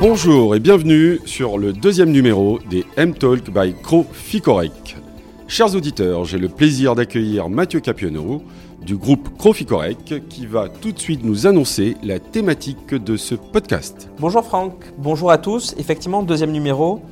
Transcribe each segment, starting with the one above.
Bonjour et bienvenue sur le deuxième numéro des M-Talk by Croficorec. Chers auditeurs, j'ai le plaisir d'accueillir Mathieu Capionneau du groupe Croficorec qui va tout de suite nous annoncer la thématique de ce podcast. Bonjour Franck, bonjour à tous. Effectivement, deuxième numéro.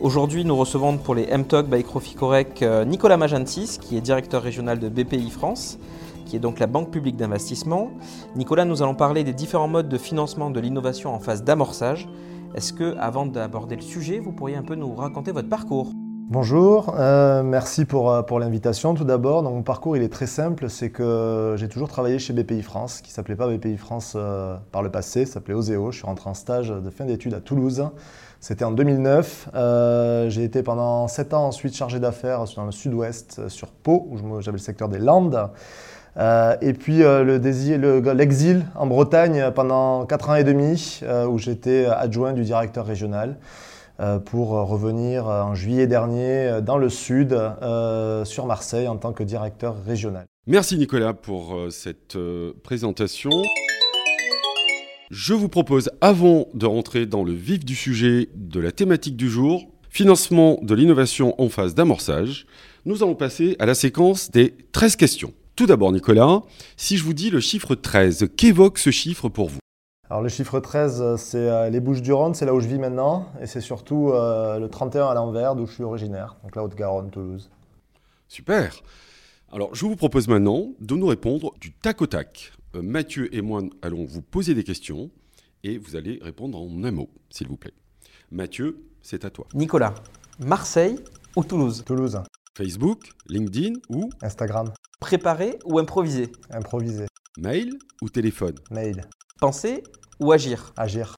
Aujourd'hui, nous recevons pour les M-Talk by Croficorec euh, Nicolas Magentis, qui est directeur régional de BPI France, qui est donc la banque publique d'investissement. Nicolas, nous allons parler des différents modes de financement de l'innovation en phase d'amorçage. Est-ce que, avant d'aborder le sujet, vous pourriez un peu nous raconter votre parcours? Bonjour, euh, merci pour, euh, pour l'invitation tout d'abord. mon parcours il est très simple, c'est que j'ai toujours travaillé chez BPI France, qui ne s'appelait pas BPI France euh, par le passé, s'appelait Oseo. Je suis rentré en stage de fin d'études à Toulouse. C'était en 2009. j'ai été pendant 7 ans ensuite chargé d'affaires dans le sud-ouest, sur Pau, où j'avais le secteur des Landes. Et puis l'exil en Bretagne pendant 4 ans et demi, où j'étais adjoint du directeur régional. Euh, pour revenir euh, en juillet dernier euh, dans le sud, sur Marseille, en tant que directeur régional. Merci Nicolas pour cette présentation. Je vous propose, avant de rentrer dans le vif du sujet de la thématique du jour, financement de l'innovation en phase d'amorçage, nous allons passer à la séquence des 13 questions. Tout d'abord Nicolas, si je vous dis le chiffre 13, qu'évoque ce chiffre pour vous? Alors le chiffre 13, euh, c'est euh, les Bouches-du-Rhône, c'est là où je vis maintenant, et c'est surtout euh, le 31 à l'envers, d'où je suis originaire, donc la Haute-Garonne, Toulouse. Super. Alors je vous propose maintenant de nous répondre du tac au tac. Mathieu et moi allons vous poser des questions, et vous allez répondre en un mot, s'il vous plaît. Mathieu, c'est à toi. Nicolas, Marseille ou Toulouse? Toulouse. Facebook, LinkedIn ou Instagram. Préparé ou improvisé Improvisé. Mail ou téléphone? Mail. Penser ou agir? Agir.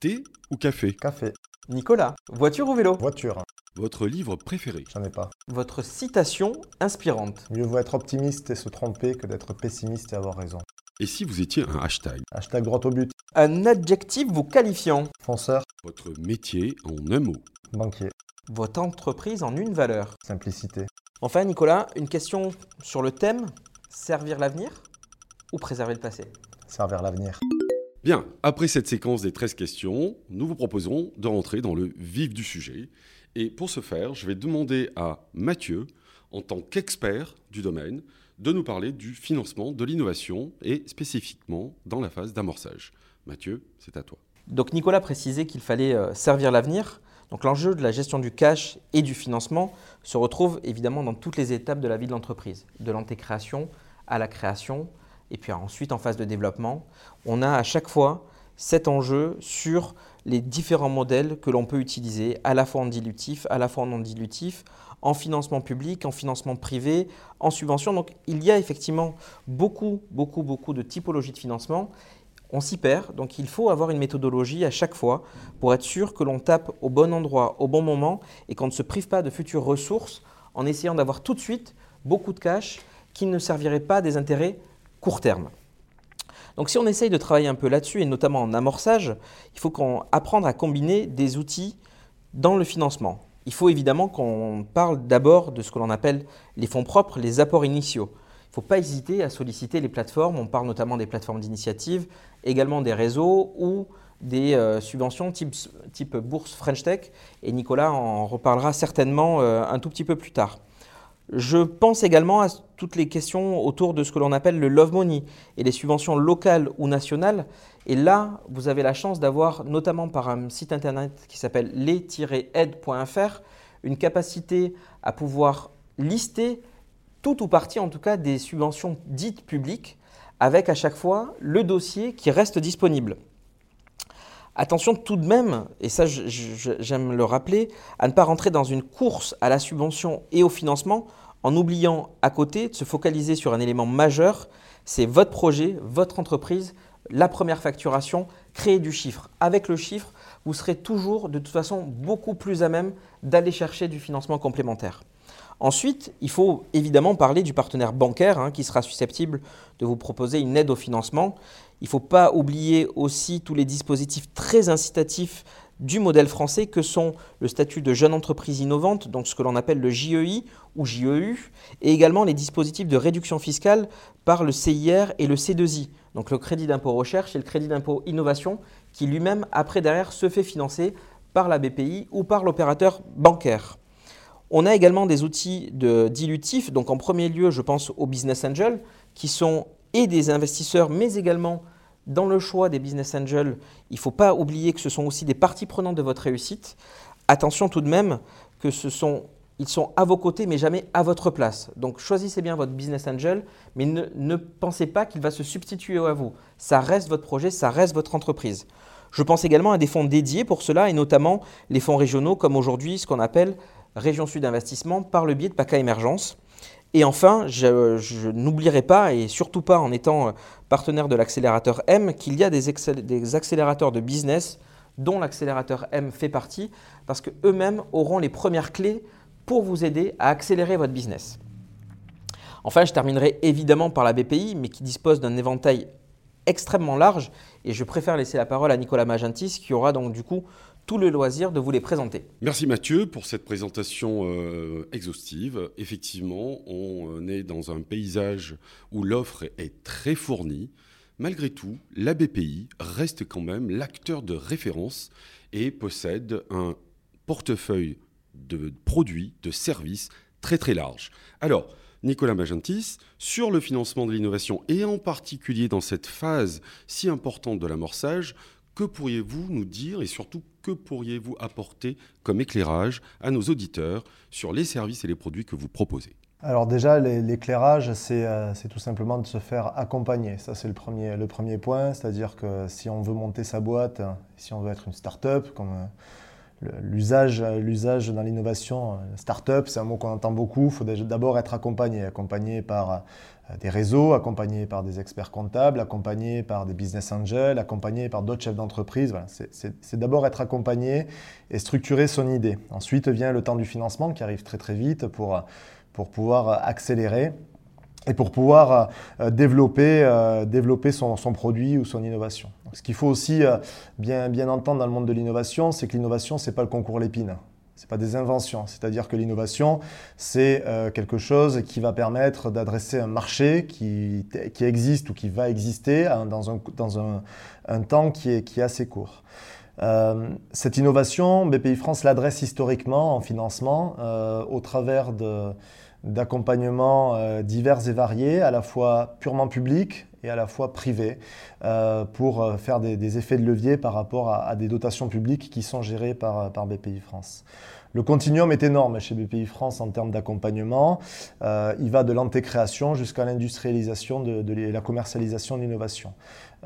Thé ou café? Café. Nicolas, voiture ou vélo? Voiture. Votre livre préféré? J'en ai pas. Votre citation inspirante Mieux vaut être optimiste et se tromper que d'être pessimiste et avoir raison. Et si vous étiez un hashtag? Hashtag droit au but. Un adjectif vous qualifiant Fonceur. Votre métier en un mot? Banquier. Votre entreprise en une valeur Simplicité. Enfin, Nicolas, une question sur le thème servir l'avenir ou préserver le passé? Servir l'avenir. Bien, après cette séquence des 13 questions, nous vous proposons de rentrer dans le vif du sujet. Et pour ce faire, je vais demander à Mathieu, en tant qu'expert du domaine, de nous parler du financement de l'innovation et spécifiquement dans la phase d'amorçage. Mathieu, c'est à toi. Donc Nicolas précisait qu'il fallait euh, servir l'avenir. Donc l'enjeu de la gestion du cash et du financement se retrouve évidemment dans toutes les étapes de la vie de l'entreprise, de l'antécréation à la création, et puis ensuite en phase de développement, on a à chaque fois cet enjeu sur les différents modèles que l'on peut utiliser, à la fois en dilutif, à la fois en non dilutif, en financement public, en financement privé, en subvention. Donc il y a effectivement beaucoup, beaucoup, beaucoup de typologies de financement. On s'y perd, donc il faut avoir une méthodologie à chaque fois pour être sûr que l'on tape au bon endroit, au bon moment et qu'on ne se prive pas de futures ressources en essayant d'avoir tout de suite beaucoup de cash qui ne servirait pas des intérêts court terme. Donc si on essaye de travailler un peu là-dessus, et notamment en amorçage, il faut qu'on apprenne à combiner des outils dans le financement. Il faut évidemment qu'on parle d'abord de ce que l'on appelle les fonds propres, les apports initiaux. Il ne faut pas hésiter à solliciter les plateformes, on parle notamment des plateformes d'initiative, également des réseaux ou des euh, subventions type, type, bourse French Tech, et Nicolas en reparlera certainement euh, un tout petit peu plus tard. Je pense également à toutes les questions autour de ce que l'on appelle le love money et les subventions locales ou nationales. Et là, vous avez la chance d'avoir, notamment par un site internet qui s'appelle les-aide.fr, une capacité à pouvoir lister tout ou partie, en tout cas, des subventions dites publiques, avec à chaque fois le dossier qui reste disponible. Attention tout de même, et ça j'aime le rappeler, à ne pas rentrer dans une course à la subvention et au financement en oubliant à côté de se focaliser sur un élément majeur, c'est votre projet, votre entreprise, la première facturation, créer du chiffre. Avec le chiffre, vous serez toujours de toute façon beaucoup plus à même d'aller chercher du financement complémentaire. Ensuite, il faut évidemment parler du partenaire bancaire hein, qui sera susceptible de vous proposer une aide au financement. Il ne faut pas oublier aussi tous les dispositifs très incitatifs du modèle français que sont le statut de jeune entreprise innovante, donc ce que l'on appelle le JEI ou JEU, et également les dispositifs de réduction fiscale par le CIR et le C2I, donc le crédit d'impôt recherche et le crédit d'impôt innovation, qui lui-même, après derrière, se fait financer par la BPI ou par l'opérateur bancaire. On a également des outils de dilutifs, donc en premier lieu, je pense aux business angels, qui sont et des investisseurs, mais également dans le choix des business angels, il ne faut pas oublier que ce sont aussi des parties prenantes de votre réussite. Attention tout de même que ce sont, ils sont à vos côtés, mais jamais à votre place. Donc choisissez bien votre business angel, mais ne, ne pensez pas qu'il va se substituer à vous. Ça reste votre projet, ça reste votre entreprise. Je pense également à des fonds dédiés pour cela, et notamment les fonds régionaux, comme aujourd'hui ce qu'on appelle Région Sud Investissement par le biais de PACA Émergence. Et enfin, je, n'oublierai pas, et surtout pas en étant partenaire de l'accélérateur M, qu'il y a des, des, accélérateurs de business dont l'accélérateur M fait partie, parce qu'eux-mêmes auront les premières clés pour vous aider à accélérer votre business. Enfin, je terminerai évidemment par la BPI, mais qui dispose d'un éventail extrêmement large, et je préfère laisser la parole à Nicolas Magentis, qui aura donc du coup tout le loisir de vous les présenter. Merci Mathieu pour cette présentation euh, exhaustive. Effectivement, on est dans un paysage où l'offre est très fournie. Malgré tout, la BPI reste quand même l'acteur de référence et possède un portefeuille de produits, de services très très large. Alors, Nicolas Magentis, sur le financement de l'innovation et en particulier dans cette phase si importante de l'amorçage, que pourriez-vous nous dire et surtout que pourriez-vous apporter comme éclairage à nos auditeurs sur les services et les produits que vous proposez? Alors déjà, l'éclairage, euh, c'est tout simplement de se faire accompagner. Ça, c'est le premier, le premier point. C'est-à-dire que si on veut monter sa boîte, si on veut être une start-up, comme euh, l'usage dans l'innovation, euh, start-up, c'est un mot qu'on entend beaucoup. Il faut d'abord être accompagné. Accompagné par des réseaux, accompagnés par des experts comptables, accompagnés par des business angels, accompagnés par d'autres chefs d'entreprise. c'est d'abord être accompagné et structurer son idée. Ensuite vient le temps du financement qui arrive très très vite pour, pour pouvoir accélérer et pour pouvoir euh, développer, euh, développer son, son, produit ou son innovation. ce qu'il faut aussi bien, bien entendre dans le monde de l'innovation, c'est que l'innovation, ce n'est pas le concours Lépine. Ce pas des inventions. C'est-à-dire que l'innovation, c'est euh, quelque chose qui va permettre d'adresser un marché qui, qui, existe ou qui va exister hein, dans un, dans un, un temps qui est, qui est assez court. Euh, cette innovation, BPI France l'adresse historiquement en financement euh, au travers d'accompagnements divers et variés, à la fois purement publics et à la fois privés, pour faire des, effets de levier par rapport à, des dotations publiques qui sont gérées par, par BPI France. Le continuum est énorme chez BPI France en termes d'accompagnement. Euh, il va de l'antécréation jusqu'à l'industrialisation de, la commercialisation de l'innovation.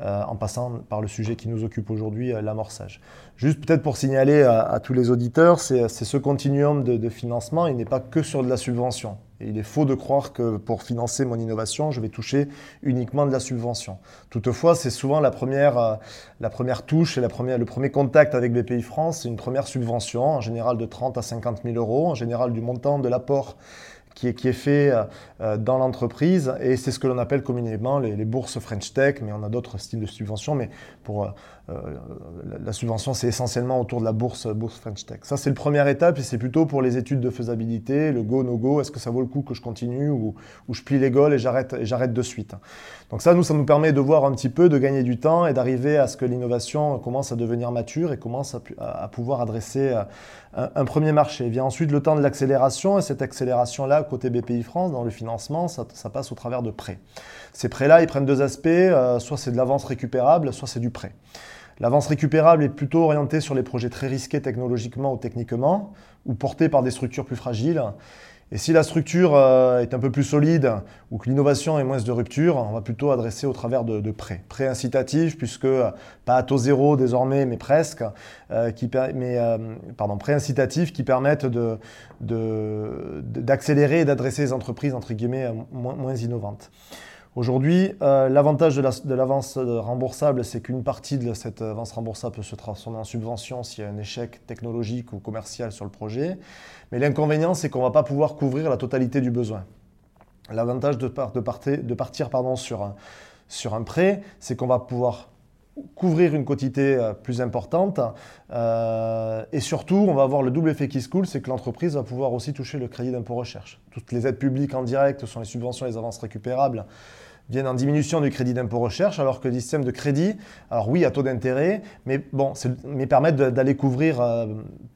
Euh, en passant par le sujet qui nous occupe aujourd'hui, euh, l'amorçage. Juste peut-être pour signaler à, tous les auditeurs, c'est ce continuum de, financement, il n'est pas que sur de la subvention. Il est faux de croire que pour financer mon innovation, je vais toucher uniquement de la subvention. Toutefois, c'est souvent la première, la première touche et le premier contact avec BPI France, c'est une première subvention, en général de 30 à 50 000 euros, en général du montant de l'apport qui est, fait euh, euh, dans l'entreprise et c'est ce que l'on appelle communément les, bourses French Tech, mais on a d'autres styles de subventions, mais pour euh, la subvention c'est essentiellement autour de la bourse, bourse French Tech. Ça c'est le première étape et c'est plutôt pour les études de faisabilité, le go, no go, est-ce que ça vaut le coup que je continue ou, je plie les goals et j'arrête, de suite? Donc ça, nous, ça nous permet de voir un petit peu, de gagner du temps et d'arriver à ce que l'innovation commence à devenir mature et commence à, pouvoir adresser un, premier marché. vient ensuite le temps de l'accélération et cette accélération-là, côté BPI France, dans le financement, ça, passe au travers de prêts. Ces prêts-là, ils prennent deux aspects, euh, soit c'est de l'avance récupérable, soit c'est du prêt. L'avance récupérable est plutôt orientée sur les projets très risqués technologiquement ou techniquement, ou portés par des structures plus fragiles. Et si la structure euh, est un peu plus solide ou que l'innovation est moins de rupture, on va plutôt adresser au travers de, prêts. Prêts incitatifs, puisque euh, pas à taux zéro désormais, mais presque, euh, qui, mais, pardon, prêts incitatifs qui permettent d'accélérer et d'adresser les entreprises moins innovantes. Aujourd'hui, l'avantage de l'avance remboursable, c'est qu'une partie de cette avance remboursable peut se transformer en subvention s'il y a un échec technologique ou commercial sur le projet. Mais l'inconvénient, c'est qu'on ne va pas pouvoir couvrir la totalité du besoin. L'avantage de, partir sur un, prêt, c'est qu'on va pouvoir couvrir une quantité euh, plus importante. Euh, et surtout, on va avoir le double effet qui se coule, c'est que l'entreprise va pouvoir aussi toucher le crédit d'impôt recherche. Toutes les aides publiques en direct sont les subventions les avances récupérables viennent en diminution du crédit d'impôt recherche, alors que le système de crédit, alors oui, à taux d'intérêt, mais bon, mais permettent d'aller couvrir euh,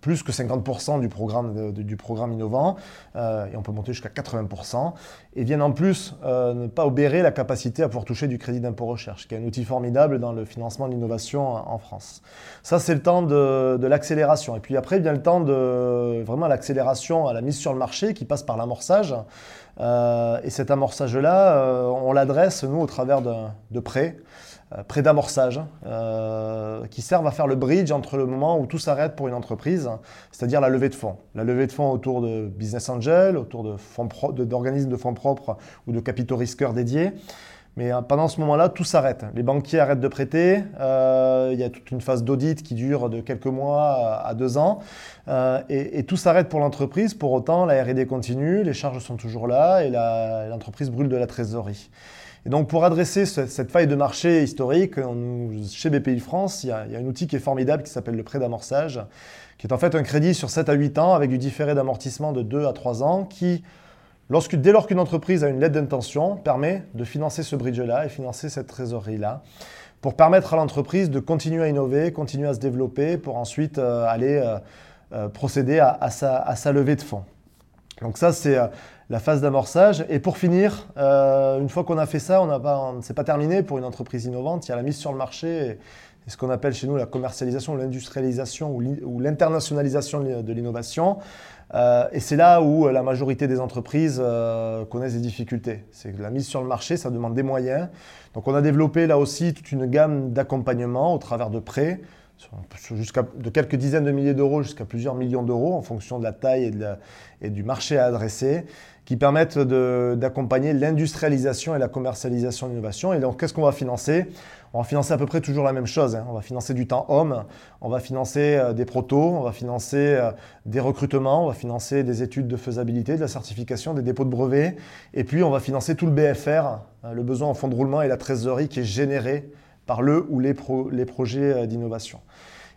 plus que 50% du programme, du programme innovant, euh, et on peut monter jusqu'à 80%, et viennent en plus euh, ne pas obérer la capacité à pouvoir toucher du crédit d'impôt recherche, qui est un outil formidable dans le financement de l'innovation en France. Ça, c'est le temps de, de l'accélération. Et puis après, vient le temps de vraiment l'accélération à la mise sur le marché, qui passe par l'amorçage. Euh, et cet amorçage-là, euh, on l'adresse, nous, au travers de, prêts, euh, prêts d'amorçage, qui servent à faire le bridge entre le moment où tout s'arrête pour une entreprise, c'est-à-dire la levée de fonds. La levée de fonds autour de business angel, autour d'organismes de, de fonds propres ou de capitaux risqueurs dédiés. Mais euh, pendant ce moment-là, tout s'arrête. Les banquiers arrêtent de prêter. Euh, il y a toute une phase d'audit qui dure de quelques mois à, deux ans. Euh, et, tout s'arrête pour l'entreprise. Pour autant, la R&D continue, les charges sont toujours là et l'entreprise brûle de la trésorerie. Et donc, pour adresser cette faille de marché historique, chez BPI France, il y, a, il y, a, un outil qui est formidable qui s'appelle le prêt d'amorçage, qui est en fait un crédit sur 7 à 8 ans avec du différé d'amortissement de 2 à 3 ans qui dès lors qu'une entreprise a une lettre d'intention, permet de financer ce bridge-là et financer cette trésorerie-là pour permettre à l'entreprise de continuer à innover, continuer à se développer pour ensuite euh, aller euh, euh, procéder à, sa, levée de fonds. Donc ça, c'est la phase d'amorçage. Et pour finir, une fois qu'on a fait ça, on n'est pas terminé pour une entreprise innovante. Il y a la mise sur le marché ce qu'on appelle chez nous la commercialisation, l'industrialisation ou l'internationalisation de l'innovation. Euh, et c'est là où euh, la majorité des entreprises euh, connaissent des difficultés. C'est la mise sur le marché, ça demande des moyens. Donc on a développé là aussi toute une gamme d'accompagnement au travers de prêts, de quelques dizaines de milliers d'euros jusqu'à plusieurs millions d'euros en fonction de la taille et, du marché à adresser, qui permettent d'accompagner l'industrialisation et la commercialisation de l'innovation. Et donc qu'est-ce qu'on va financer? On va financer à peu près toujours la même chose. Hein. On va financer du temps homme, on va financer euh, des protos, on va financer euh, des recrutements, on va financer des études de faisabilité, de la certification, des dépôts de brevets. Et puis on va financer tout le BFR, euh, le besoin en fonds de roulement et la trésorerie qui est généré par le ou les projets d'innovation.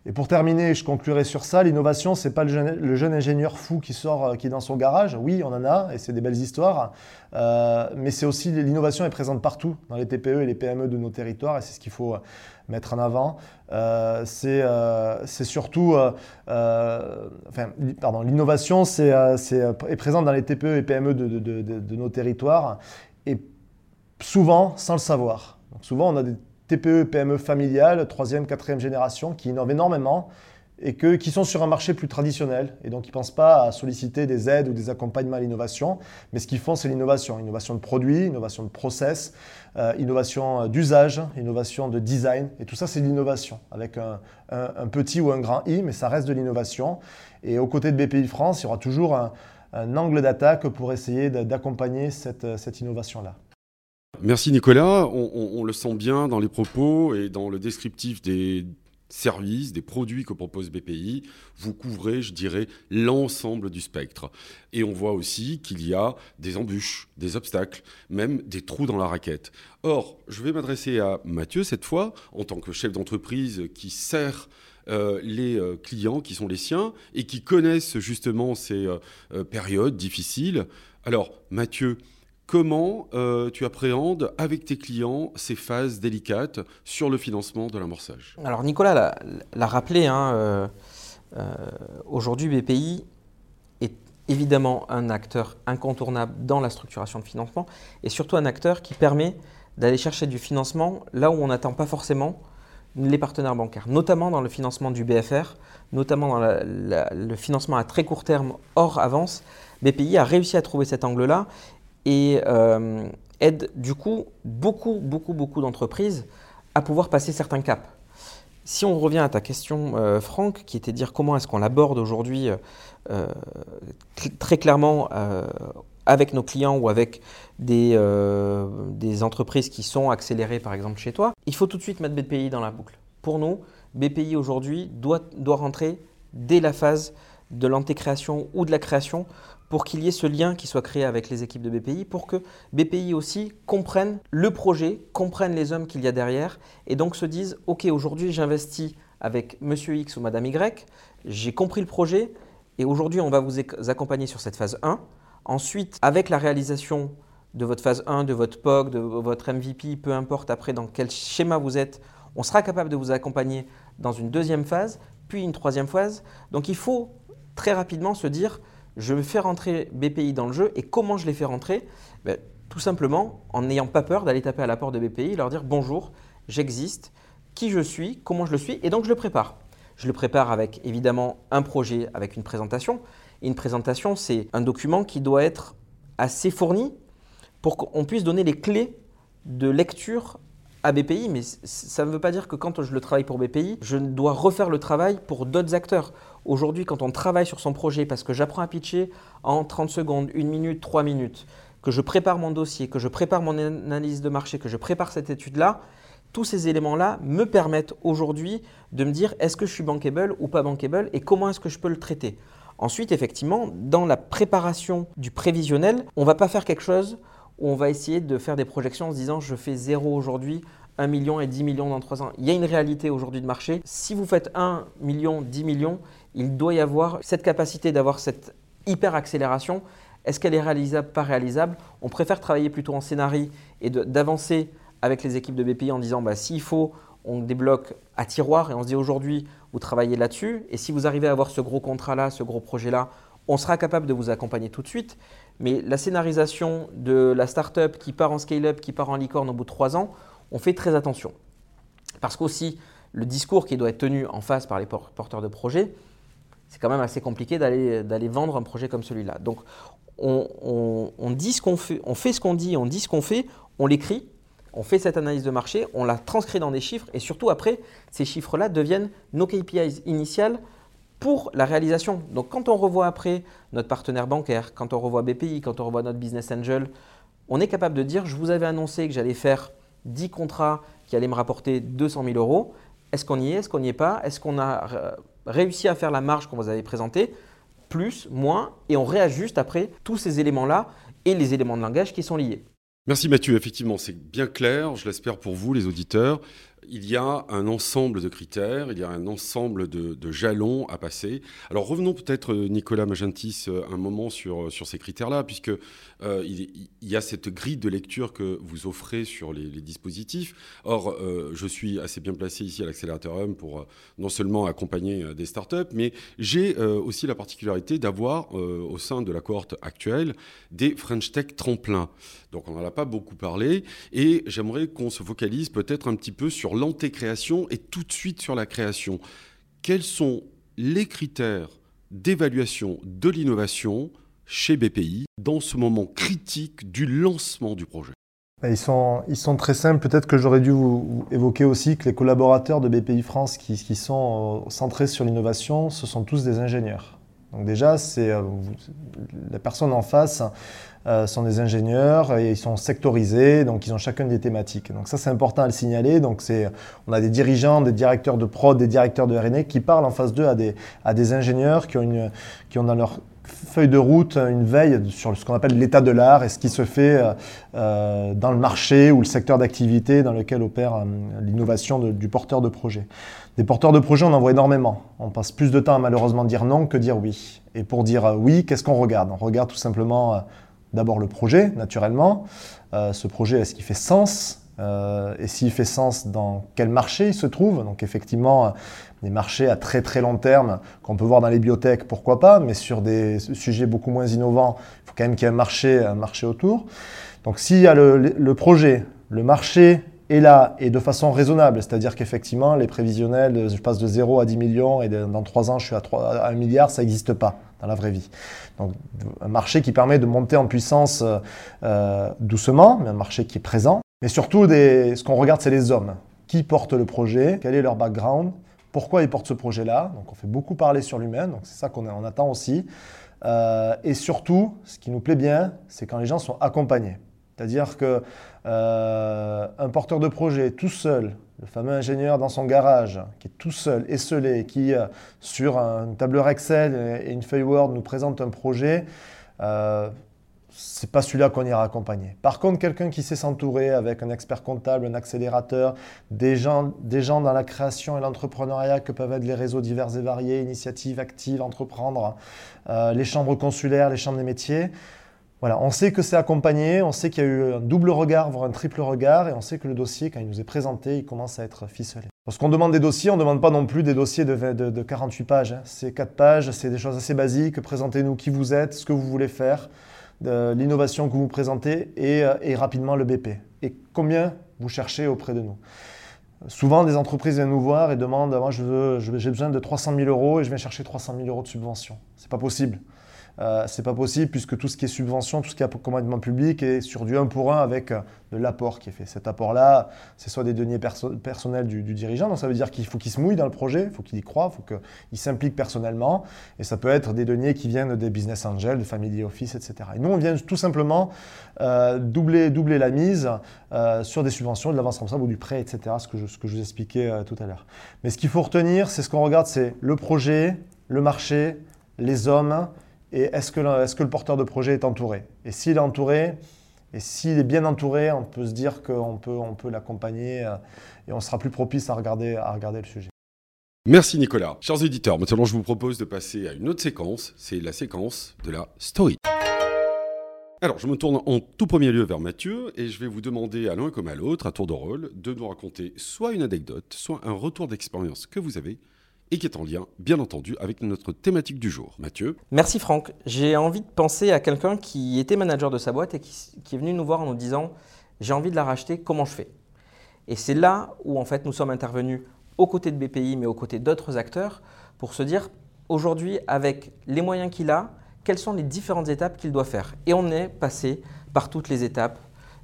Et pour terminer, je conclurai sur ça, l'innovation, ce n'est pas le jeune, ingénieur fou qui sort, euh, qui est dans son garage. Oui, on en a, et c'est des belles histoires. Euh, mais c'est aussi, l'innovation est présente partout, dans les TPE et les PME de nos territoires, et c'est ce qu'il faut euh, mettre en avant. c'est surtout, enfin, pardon, l'innovation c'est, est présente dans les TPE et PME de, de, de, nos territoires, et souvent sans le savoir. Donc souvent, on a des TPE, PME familiales, troisième, quatrième génération, qui innovent énormément et que, qui sont sur un marché plus traditionnel. Et donc, ils ne pensent pas à solliciter des aides ou des accompagnements à l'innovation, mais ce qu'ils font, c'est l'innovation. Innovation de produits, innovation de process, euh, innovation d'usage, innovation de design. Et tout ça, c'est de l'innovation, avec un, petit ou un grand I, mais ça reste de l'innovation. Et aux côtés de BPI France, il y aura toujours un, angle d'attaque pour essayer d'accompagner cette innovation-là. Merci Nicolas. On, le sent bien dans les propos et dans le descriptif des services, des produits que propose BPI. Vous couvrez, je dirais, l'ensemble du spectre. Et on voit aussi qu'il y a des embûches, des obstacles, même des trous dans la raquette. Or, je vais m'adresser à Mathieu cette fois, en tant que chef d'entreprise qui sert euh, les euh, clients qui sont les siens et qui connaissent justement ces euh, périodes difficiles. Alors, Mathieu, Comment euh, tu appréhendes avec tes clients ces phases délicates sur le financement de l'amorçage? Alors Nicolas l'a rappelé, hein, euh, euh, aujourd'hui BPI est évidemment un acteur incontournable dans la structuration de financement et surtout un acteur qui permet d'aller chercher du financement là où on n'attend pas forcément les partenaires bancaires, notamment dans le financement du BFR, notamment dans le financement à très court terme hors avance. BPI a réussi à trouver cet angle-là et euh, aide du coup beaucoup, beaucoup, beaucoup d'entreprises à pouvoir passer certains caps. Si on revient à ta question, euh, Franck, qui était de dire comment est-ce qu'on l'aborde aujourd'hui euh, très clairement avec nos clients ou avec des, des, entreprises qui sont accélérées, par exemple chez toi, il faut tout de suite mettre BPI dans la boucle. Pour nous, BPI aujourd'hui doit, doit rentrer dès la phase de l'antécréation ou de la création pour qu'il y ait ce lien qui soit créé avec les équipes de BPI, pour que BPI aussi comprenne le projet, comprenne les hommes qu'il y a derrière, et donc se dise, OK, aujourd'hui j'investis avec Monsieur X ou Madame Y, j'ai compris le projet, et aujourd'hui on va vous accompagner sur cette phase 1. Ensuite, avec la réalisation de votre phase 1, de votre POC, de votre MVP, peu importe après dans quel schéma vous êtes, on sera capable de vous accompagner dans une deuxième phase, puis une troisième phase. Donc il faut très rapidement se dire, je vais faire rentrer BPI dans le jeu et comment je les fais rentrer? Ben, Tout simplement en n'ayant pas peur d'aller taper à la porte de BPI, leur dire bonjour, j'existe, qui je suis, comment je le suis, et donc je le prépare. Je le prépare avec évidemment un projet, avec une présentation. Une présentation, c'est un document qui doit être assez fourni pour qu'on puisse donner les clés de lecture à BPI, mais ça ne veut pas dire que quand je le travaille pour BPI, je dois refaire le travail pour d'autres acteurs. Aujourd'hui, quand on travaille sur son projet, parce que j'apprends à pitcher en 30 secondes, 1 minute, 3 minutes, que je prépare mon dossier, que je prépare mon analyse de marché, que je prépare cette étude-là, tous ces éléments-là me permettent aujourd'hui de me dire est-ce que je suis bankable ou pas bankable et comment est-ce que je peux le traiter? Ensuite, effectivement, dans la préparation du prévisionnel, on ne va pas faire quelque chose où on va essayer de faire des projections en se disant je fais zéro aujourd'hui, 1 million et 10 millions dans 3 ans. Il y a une réalité aujourd'hui de marché. Si vous faites 1 million, 10 millions, il doit y avoir cette capacité d'avoir cette hyper accélération. Est-ce qu'elle est réalisable, pas réalisable? On préfère travailler plutôt en scénario et d'avancer avec les équipes de BPI en disant bah, s'il faut, on débloque à tiroir et on se dit aujourd'hui, vous travaillez là-dessus. Et si vous arrivez à avoir ce gros contrat-là, ce gros projet-là, on sera capable de vous accompagner tout de suite. Mais la scénarisation de la startup qui part en scale-up, qui part en licorne au bout de trois ans, on fait très attention. Parce qu'aussi, le discours qui doit être tenu en face par les porteurs de projets, c'est quand même assez compliqué d'aller vendre un projet comme celui-là. Donc, on, dit ce fait, on fait ce qu'on dit, on dit ce qu'on fait, on l'écrit, on fait cette analyse de marché, on la transcrit dans des chiffres et surtout après, ces chiffres-là deviennent nos KPIs initiales pour la réalisation. Donc quand on revoit après notre partenaire bancaire, quand on revoit BPI, quand on revoit notre business angel, on est capable de dire je vous avais annoncé que j'allais faire 10 contrats qui allaient me rapporter 200 000 euros. Est-ce qu'on y est? Est-ce qu'on n'y est pas? Est-ce qu'on a réussi à faire la marge qu'on vous avait présentée Plus, moins, et on réajuste après tous ces éléments-là et les éléments de langage qui sont liés. Merci Mathieu, effectivement c'est bien clair, je l'espère pour vous les auditeurs il y a un ensemble de critères, il y a un ensemble de, jalons à passer. Alors revenons peut-être, Nicolas Magentis, euh, un moment sur, euh, sur ces critères-là, puisque euh, il, y a cette grille de lecture que vous offrez sur les, dispositifs. Or, je suis assez bien placé ici à l'accélérateur Hum pour non seulement accompagner des startups, mais j'ai aussi la particularité d'avoir au sein de la cohorte actuelle des French Tech tremplins. Donc on n'en a pas beaucoup parlé, et j'aimerais qu'on se focalise peut-être un petit peu sur l'antécréation et tout de suite sur la création. Quels sont les critères d'évaluation de l'innovation chez BPI dans ce moment critique du lancement du projet ils sont, ils sont très simples. Peut-être que j'aurais dû vous, évoquer aussi que les collaborateurs de BPI France qui, sont euh, centrés sur l'innovation, ce sont tous des ingénieurs. Donc déjà, c'est euh, la en face euh, sont des ingénieurs et ils sont sectorisés, donc ils ont chacun des thématiques. Donc ça, c'est important à le signaler. Donc c'est, on a des dirigeants, des directeurs de prod, des directeurs de R&D qui parlent en face d'eux à des, ingénieurs qui ont dans leur feuille de route une veille sur ce qu'on appelle l'état de l'art et ce qui se fait euh, euh, dans le marché ou le secteur d'activité dans lequel opère l'innovation du porteur de projet. Des porteurs de projet, on en voit énormément. On passe plus de temps à malheureusement dire non que dire oui. Et pour dire oui, qu'est-ce qu'on regarde? On regarde tout simplement d'abord le projet, naturellement. Euh, ce projet, est-ce qu'il fait sens? Euh, Et s'il fait sens, dans quel marché il se trouve Donc effectivement, euh, des marchés à très très long terme qu'on peut voir dans les biotech, pourquoi pas, mais sur des sujets beaucoup moins innovants, il faut quand même qu'il y ait un marché, un marché autour. Donc s'il y a le, projet, le marché est là et de façon raisonnable, c'est-à-dire qu'effectivement, les prévisionnels, je passe de 0 à 10 millions et dans 3 ans, je suis à, 3, à 1 milliard, ça n'existe pas dans la vraie vie. Donc, un marché qui permet de monter en puissance euh, doucement, mais un marché qui est présent. Mais surtout, ce qu'on regarde, c'est les hommes. Qui portent le projet? Quel est leur background? Pourquoi ils portent ce projet-là? Donc, on fait beaucoup parler sur l'humain, donc c'est ça qu'on attend aussi. Euh, et surtout, ce qui nous plaît bien, c'est quand les gens sont accompagnés. C'est-à-dire qu'un euh, porteur de projet tout seul, le fameux ingénieur dans son garage, qui est tout seul, esselé, qui euh, sur un tableur Excel et une feuille Word nous présente un projet, c'est pas celui-là qu'on ira accompagner. Par contre, quelqu'un qui sait s'entourer avec un expert comptable, un accélérateur, des gens, des gens dans la création et l'entrepreneuriat que peuvent être les réseaux divers et variés, initiatives actives, entreprendre, euh, les chambres consulaires, les chambres des métiers. Voilà, on sait que c'est accompagné, on sait qu'il y a eu un double regard, voire un triple regard, et on sait que le dossier, quand il nous est présenté, il commence à être ficelé. Lorsqu'on demande des dossiers, on ne demande pas non plus des dossiers de, de 48 pages. Hein. C'est 4 pages, c'est des choses assez basiques. Présentez-nous qui vous êtes, ce que vous voulez faire de l'innovation que vous présentez euh, et, rapidement le BP. Et combien vous cherchez auprès de nous? Souvent, des entreprises viennent nous voir et demandent Moi, j'ai besoin de 300 000 euros et je viens chercher 300 000 euros de subvention. Ce n'est pas possible. Euh, c'est pas possible puisque tout ce qui est subvention, tout ce qui est commandement public est sur du 1 pour 1 avec euh, de l'apport qui est fait. Cet apport-là, c'est soit des deniers personnels du, dirigeant, donc ça veut dire qu'il faut qu'il se mouille dans le projet, il faut qu'il y croit, il faut qu'il s'implique personnellement, et ça peut être des deniers qui viennent des business angels, de family office, etc. Et nous, on vient tout simplement euh, doubler, la mise sur des subventions, de l'avance responsable ou du prêt, etc., ce que je, ce que je vous expliquais tout à l'heure. Mais ce qu'il faut retenir, c'est ce qu'on regarde, c'est le projet, le marché, les hommes, et est-ce que, le porteur de projet est entouré? Et s'il est entouré, et s'il est bien entouré, on peut se dire qu'on peut, on peut l'accompagner euh, et on sera plus propice à regarder, à regarder le sujet. Merci Nicolas. Chers éditeurs, maintenant je vous propose de passer à une autre séquence, c'est la séquence de la story. Alors, je me tourne en tout premier lieu vers Mathieu et je vais vous demander à l'un comme à l'autre, à tour de rôle, de nous raconter soit une anecdote, soit un retour d'expérience que vous avez et qui est en lien, bien entendu, avec notre thématique du jour. Mathieu Merci Franck. J'ai envie de penser à quelqu'un qui était manager de sa boîte et qui, est venu nous voir en nous disant J'ai envie de la racheter, comment je fais? Et c'est là où en fait nous sommes intervenus aux côtés de BPI, mais aux côtés d'autres acteurs, pour se dire aujourd'hui, avec les moyens qu'il a, quelles sont les différentes étapes qu'il doit faire? Et on est passé par toutes les étapes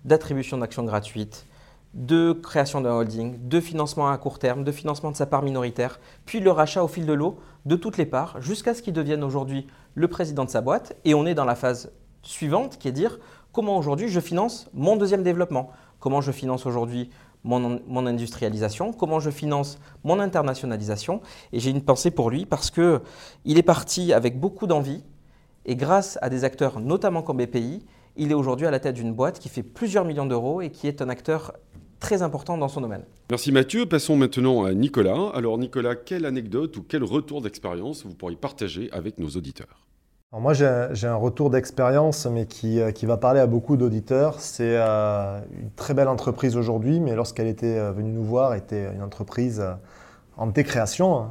d'attribution d'actions gratuites, de création d'un holding, de financement à court terme, de financement de sa part minoritaire, puis le rachat au fil de l'eau de toutes les parts, jusqu'à ce qu'il devienne aujourd'hui le président de sa boîte. Et on est dans la phase suivante, qui est dire comment aujourd'hui je finance mon deuxième développement, comment je finance aujourd'hui mon, industrialisation, comment je finance mon internationalisation? Et j'ai une pensée pour lui parce qu'il est parti avec beaucoup d'envie et grâce à des acteurs, notamment comme BPI, il est aujourd'hui à la tête d'une boîte qui fait plusieurs millions d'euros et qui est un acteur très important dans son domaine. Merci Mathieu. Passons maintenant à Nicolas. Alors Nicolas, quelle anecdote ou quel retour d'expérience vous pourriez partager avec nos auditeurs? Alors moi, j'ai un retour d'expérience, mais qui, euh, qui, va parler à beaucoup d'auditeurs. C'est euh, une très belle entreprise aujourd'hui, mais lorsqu'elle était euh, venue nous voir, était une entreprise en décréation.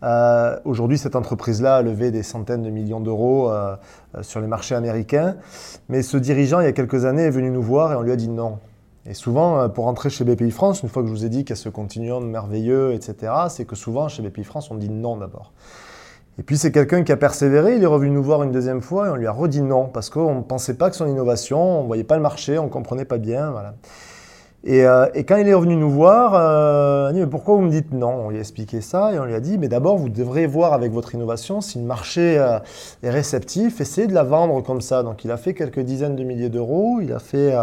Hein. aujourd'hui, cette entreprise-là a levé des centaines de millions d'euros sur les marchés américains. Mais ce dirigeant, il y a quelques années, est venu nous voir et on lui a dit non. Et souvent, euh, pour entrer chez BPI France, une fois que je vous ai dit qu'il y a ce continuum merveilleux, etc., c'est que souvent, chez BPI France, on dit non d'abord. Et puis, c'est quelqu'un qui a persévéré, il est revenu nous voir une deuxième fois et on lui a redit non, parce qu'on ne pensait pas que son innovation, on ne voyait pas le marché, on ne comprenait pas bien. Euh, et, quand il est revenu nous voir, euh, il a dit, mais pourquoi vous me dites non? On lui a expliqué ça et on lui a dit, mais d'abord, vous devrez voir avec votre innovation si le marché est réceptif, essayez de la vendre comme ça. Donc, il a fait quelques dizaines de milliers d'euros, il a fait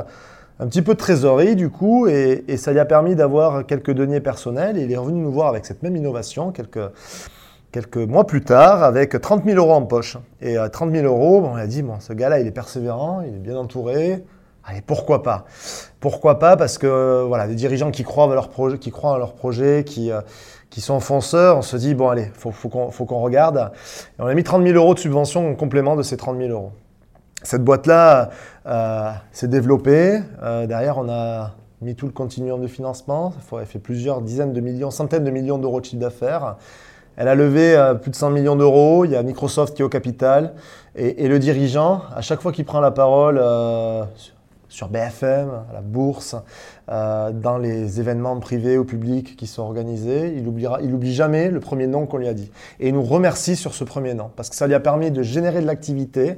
un petit peu de trésorerie du coup, et, ça lui a permis d'avoir quelques deniers personnels. Et il est revenu nous voir avec cette même innovation quelques, quelques mois plus tard avec 30 000 euros en poche. Et à 30 000 euros, on a dit, bon, ce gars-là, il est persévérant, il est bien entouré. Allez, pourquoi pas? Pourquoi pas? Parce que voilà, des dirigeants qui croient à leur projet, qui croient à leur qui, euh, qui sont fonceurs, on se dit, bon, allez, faut, faut qu'on regarde. Et on a mis 30 000 euros de subvention en complément de ces 30 000 euros. Cette boîte-là euh, s'est développée. Euh, derrière, on a mis tout le continuum de financement. Elle fait plusieurs dizaines de millions, centaines de millions d'euros de chiffre d'affaires. Elle a levé euh, plus de 100 millions d'euros. Il y a Microsoft qui est au capital. Et, le dirigeant, à chaque fois qu'il prend la parole sur BFM, à la bourse, dans les événements privés ou publics qui sont organisés, il oubliera, il oublie jamais le premier nom qu'on lui a dit. Et il nous remercie sur ce premier nom parce que ça lui a permis de générer de l'activité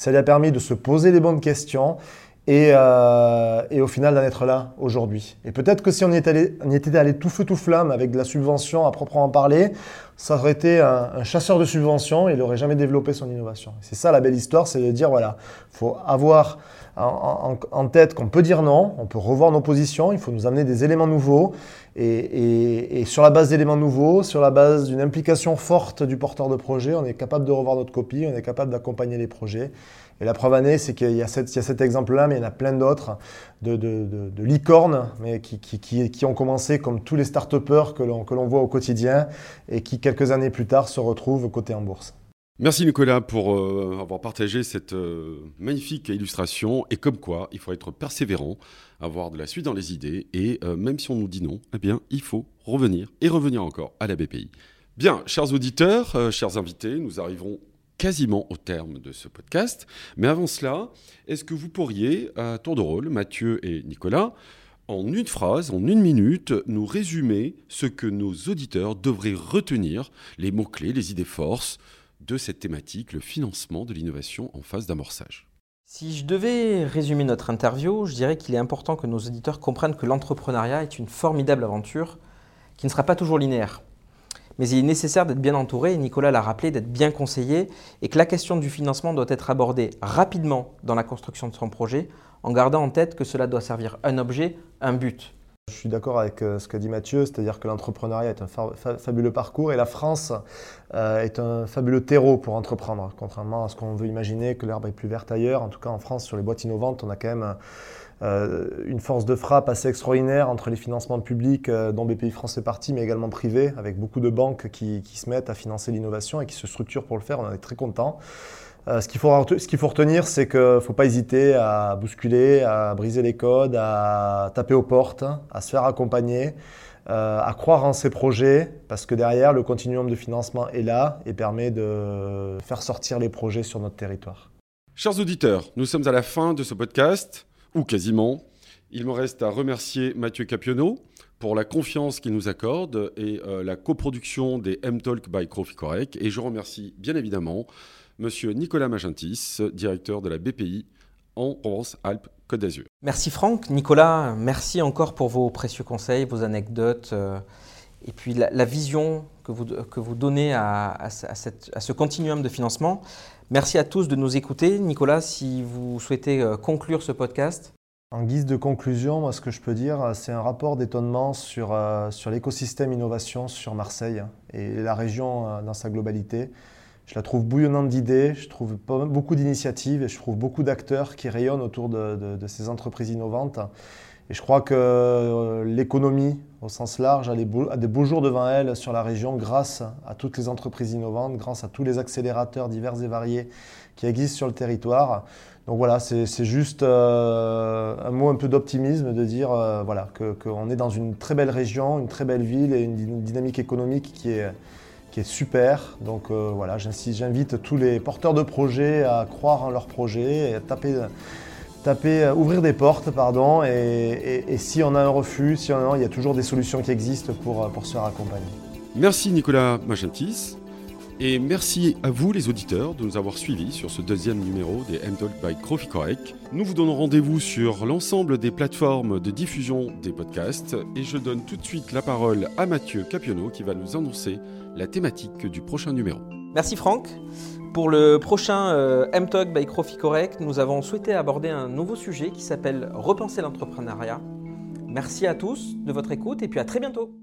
ça lui a permis de se poser les bonnes questions et, euh, et au final d'en être là aujourd'hui. Et peut-être que si on, on était allé tout feu tout flamme avec de la subvention à proprement parler, ça aurait été un, chasseur de subventions et il n'aurait jamais développé son innovation. C'est ça la belle histoire, c'est de dire voilà, il faut avoir en, tête qu'on peut dire non, on peut revoir nos positions, il faut nous amener des éléments nouveaux et, sur la base d'éléments nouveaux, sur la base d'une implication forte du porteur de projet, on est capable de revoir notre copie, on est capable d'accompagner les projets et la preuve année, c'est qu'il y, a cet exemple-là, mais il y en a plein d'autres, de, licornes, mais qui, ont commencé comme tous les start-upers que l'on voit au quotidien et qui, quelques années plus tard, se retrouvent côté en bourse. Merci Nicolas pour euh, avoir partagé cette euh, magnifique illustration. Et comme quoi, il faut être persévérant, avoir de la suite dans les idées. Et euh, même si on nous dit non, eh bien, il faut revenir et revenir encore à la BPI. Bien, chers auditeurs, chers invités, nous arrivons quasiment au terme de ce podcast. Mais avant cela, est-ce que vous pourriez, à tour de rôle, Mathieu et Nicolas, en une phrase, en une minute, nous résumer ce que nos auditeurs devraient retenir, les mots-clés, les idées forces de cette thématique, le financement de l'innovation en phase d'amorçage Si je devais résumer notre interview, je dirais qu'il est important que nos auditeurs comprennent que l'entrepreneuriat est une formidable aventure qui ne sera pas toujours linéaire mais il est nécessaire d'être bien entouré, et Nicolas l'a rappelé, d'être bien conseillé, et que la question du financement doit être abordée rapidement dans la construction de son projet, en gardant en tête que cela doit servir un objet, un but. Je suis d'accord avec euh, ce qu'a dit Mathieu, c'est-à-dire que l'entrepreneuriat est un fabuleux parcours et la France euh, est un fabuleux terreau pour entreprendre, contrairement à ce qu'on veut imaginer que l'herbe est plus verte ailleurs. En tout cas, en France, sur les boîtes innovantes, on a quand même euh, une force de frappe assez extraordinaire entre les financements publics dont BPI France est parti, mais également privés, avec beaucoup de banques qui, qui se mettent à financer l'innovation et qui se structurent pour le faire. On en est très content. Euh, ce qu'il faut, retenir, c'est qu'il ne faut pas hésiter à bousculer, à briser les codes, à taper aux portes, à se faire accompagner, euh, à croire en ses projets, parce que derrière, le continuum de financement est là et permet de faire sortir les projets sur notre territoire. Chers auditeurs, nous sommes à la fin de ce podcast ou quasiment. Il me reste à remercier Mathieu Capionneau pour la confiance qu'il nous accorde et euh, la coproduction des M-Talk by Coffee Correct. Et je remercie bien évidemment Monsieur Nicolas Magentis, directeur de la BPI en Provence-Alpes-Côte d'Azur. Merci Franck. Nicolas, merci encore pour vos précieux conseils, vos anecdotes euh, et puis la, vision que vous, que vous donnez à, à, ce continuum de financement. Merci à tous de nous écouter. Nicolas, si vous souhaitez euh, conclure ce podcast. En guise de conclusion, moi, ce que je peux dire, c'est un rapport d'étonnement sur, euh, sur l'écosystème innovation sur Marseille et la région euh, dans sa globalité. Je la trouve bouillonnante d'idées, je trouve beaucoup d'initiatives et je trouve beaucoup d'acteurs qui rayonnent autour de, ces entreprises innovantes. Et je crois que l'économie, au sens large, a, a, des beaux jours devant elle sur la région grâce à toutes les entreprises innovantes, grâce à tous les accélérateurs divers et variés qui existent sur le territoire. Donc voilà, c'est juste euh, un mot un peu d'optimisme de dire euh, voilà, qu'on est dans une très belle région, une très belle ville et une dynamique économique qui est, qui est super. Donc euh, voilà, j'invite tous les porteurs de projets à croire en leur projet et à taper, taper ouvrir des portes, pardon. Et, si on a un refus, si on a, il y a toujours des solutions qui existent pour, pour se faire accompagner. Merci Nicolas Magentis. Et merci à vous les auditeurs de nous avoir suivis sur ce deuxième numéro des M-Talk by Coffee Correct. Nous vous donnons rendez-vous sur l'ensemble des plateformes de diffusion des podcasts et je donne tout de suite la parole à Mathieu Capionneau qui va nous annoncer thématique du prochain numéro. Merci Franck. Pour le prochain euh, M-Talk by Coffee Correct, nous avons souhaité aborder un nouveau sujet qui s'appelle Repenser l'entrepreneuriat. Merci à tous de votre écoute et puis à très bientôt.